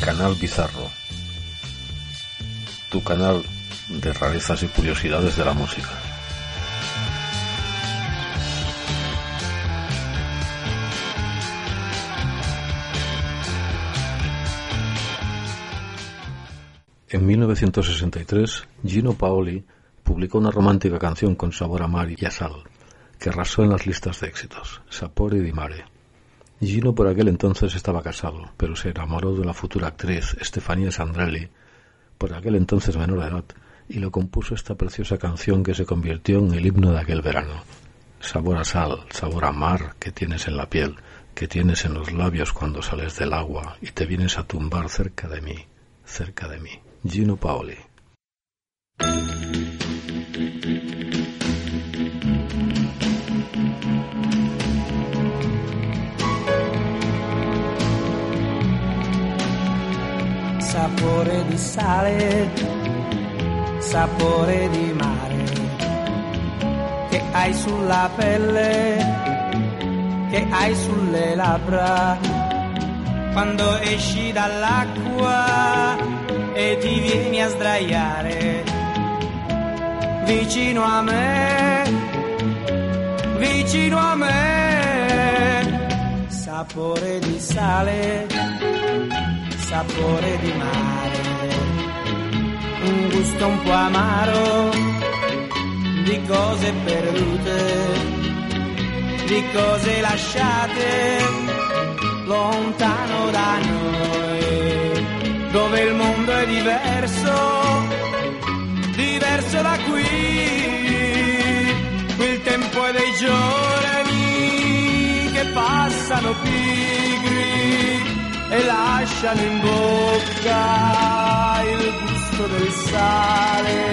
Canal Bizarro. Tu canal de rarezas y curiosidades de la música. En 1963, Gino Paoli publicó una romántica canción con sabor a mar y a sal, que arrasó en las listas de éxitos, Sapore di Mare. Gino por aquel entonces estaba casado, pero se enamoró de la futura actriz Stefania Sandrelli, por aquel entonces menor de edad, y le compuso esta preciosa canción que se convirtió en el himno de aquel verano. Sabor a sal, sabor a mar que tienes en la piel, que tienes en los labios cuando sales del agua y te vienes a tumbar cerca de mí, cerca de mí. Gino Paoli. sapore di sale, sapore di mare, che hai sulla pelle, che hai sulle labbra, quando esci dall'acqua e ti vieni a sdraiare vicino a me, vicino a me, sapore di sale sapore di mare, un gusto un po' amaro di cose perdute, di cose lasciate lontano da noi, dove il mondo è diverso, diverso da qui, qui il tempo è dei giorni che passano pigri e lasciano in bocca il gusto del sale.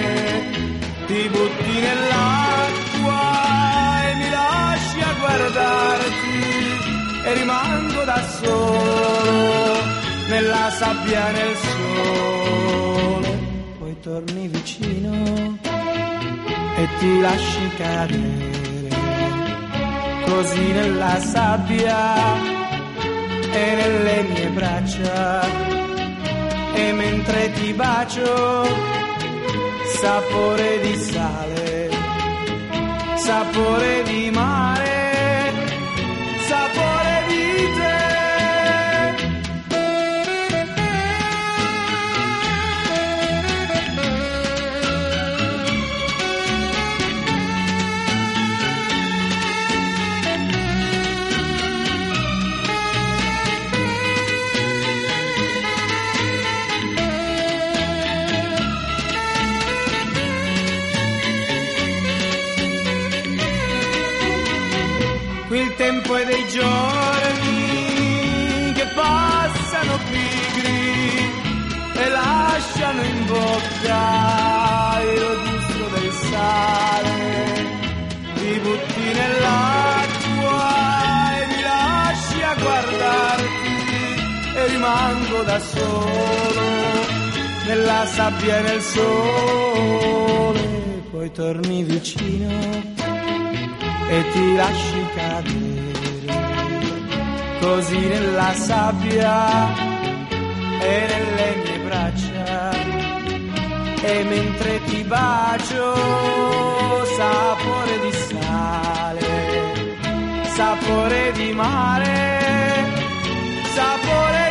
Nella sabbia nel sole. Poi torni vicino e ti lasci cadere così nella sabbia e nelle mie braccia e mentre ti bacio sapore di sale, sapore di mare, bocca il gusto del sale. Ti butti nell'acqua e mi lasci a guardarti e rimango da solo nella sabbia e nel sole. Poi torni vicino e ti lasci cadere così nella sabbia e nelle mie braccia e mentre ti bacio sapore di sale sapore di mare sapore di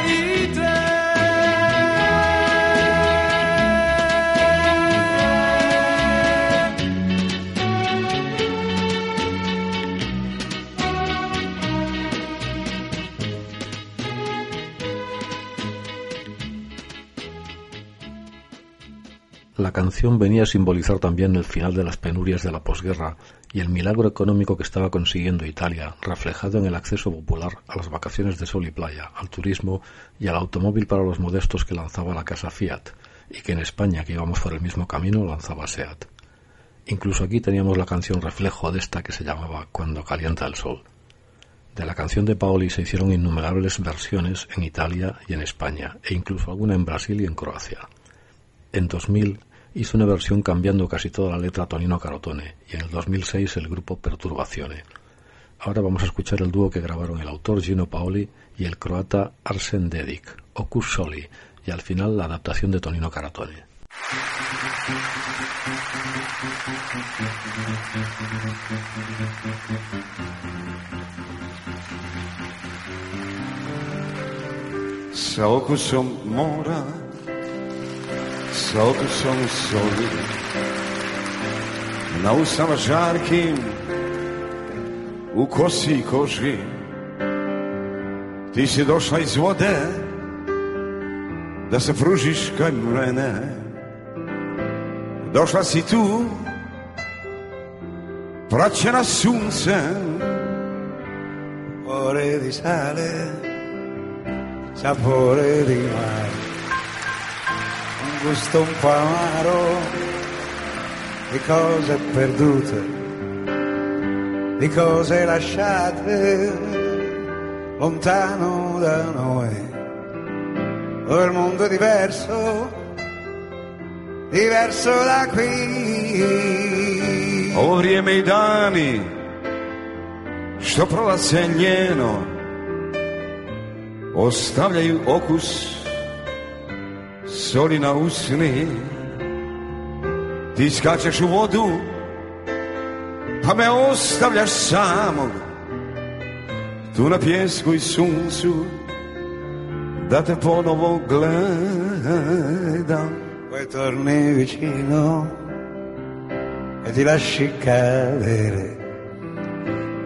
canción venía a simbolizar también el final de las penurias de la posguerra y el milagro económico que estaba consiguiendo Italia, reflejado en el acceso popular a las vacaciones de sol y playa, al turismo y al automóvil para los modestos que lanzaba la casa Fiat, y que en España, que íbamos por el mismo camino, lanzaba SEAT. Incluso aquí teníamos la canción reflejo de esta que se llamaba Cuando calienta el sol. De la canción de Paoli se hicieron innumerables versiones en Italia y en España, e incluso alguna en Brasil y en Croacia. En 2000 hizo una versión cambiando casi toda la letra a Tonino Carotone y en el 2006 el grupo Perturbazione. Ahora vamos a escuchar el dúo que grabaron el autor Gino Paoli y el croata Arsen Dedic, Ocus Soli, y al final la adaptación de Tonino Carotone. mora Som soli Na usama žarkim U kosi i koži. Ti si došla iz vode Da se pružiš kaj mene Došla si tu Praćena suncem. Ore di sale Sapore di mare gusto un po' amaro di cose perdute, di cose lasciate lontano da noi. Ora il mondo è diverso, diverso da qui. Ovo vrijeme i dani što prolaze njeno ostavljaju okus na usni Ti skačeš u vodu Pa me ostavljaš samog Tu na pjesku i suncu Da te ponovo gledam. Poi torni vicino E ti lasci cadere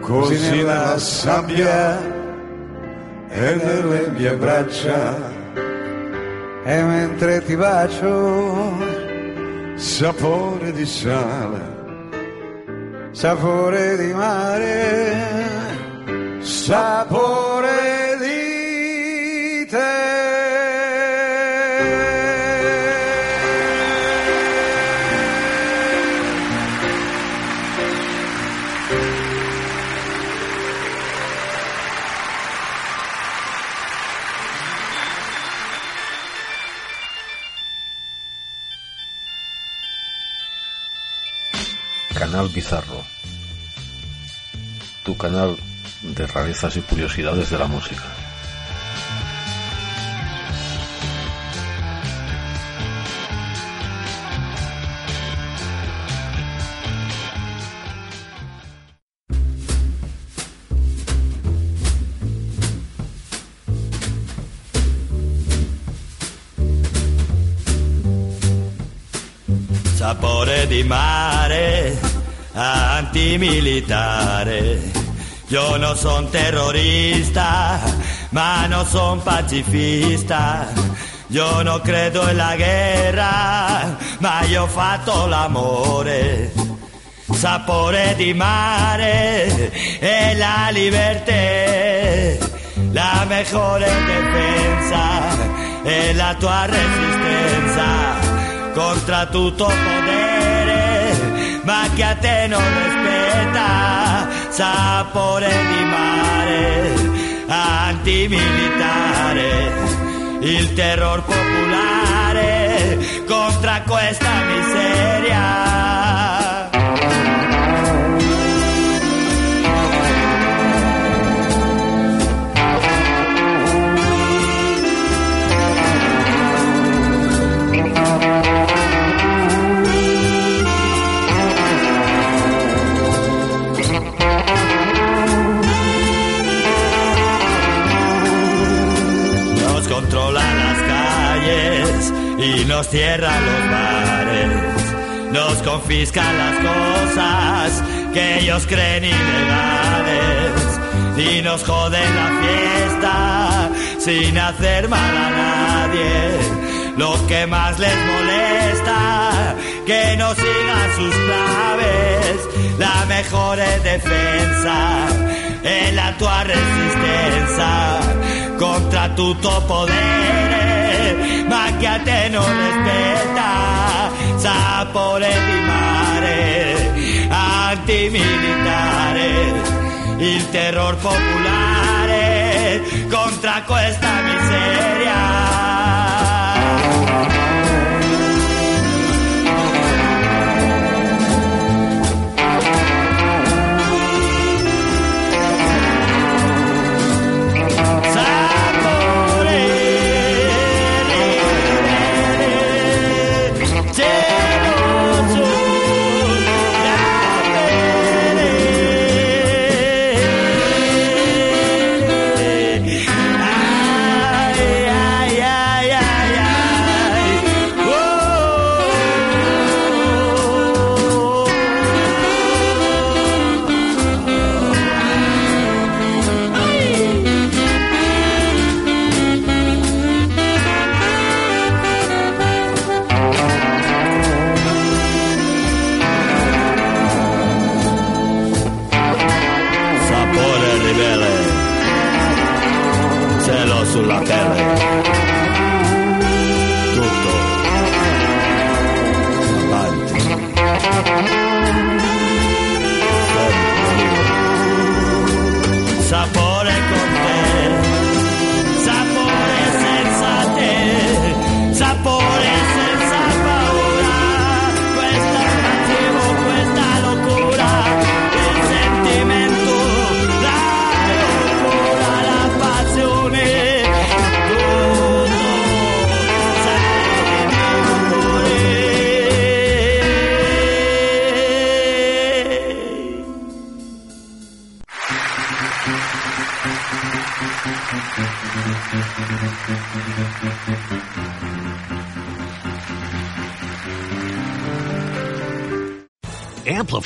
Così nella sabbia E nelle mie braccia e mentre ti bacio sapore di sale, sapore di mare, sapore Canal Bizarro, tu canal de rarezas y curiosidades de la música. Sapore di mare antimilitare. Yo no son terrorista, ma no son pacifista. Yo no credo en la guerra, ma io fatto l'amore. Sapore di mare e la libertà, la mejor defensa è la tua resistenza contra tutto potere ma che a te non rispetta, sapore di mare, antimilitare, il terror popolare contro questa miseria. Nos cierran los bares, nos confiscan las cosas que ellos creen ilegales y nos joden la fiesta sin hacer mal a nadie. Lo que más les molesta, que no sigan sus claves, la mejor defensa es la tua resistencia contra potere, ma che a te non rispetta, sapore di mare, antimilitare il terror popolare contra questa miseria.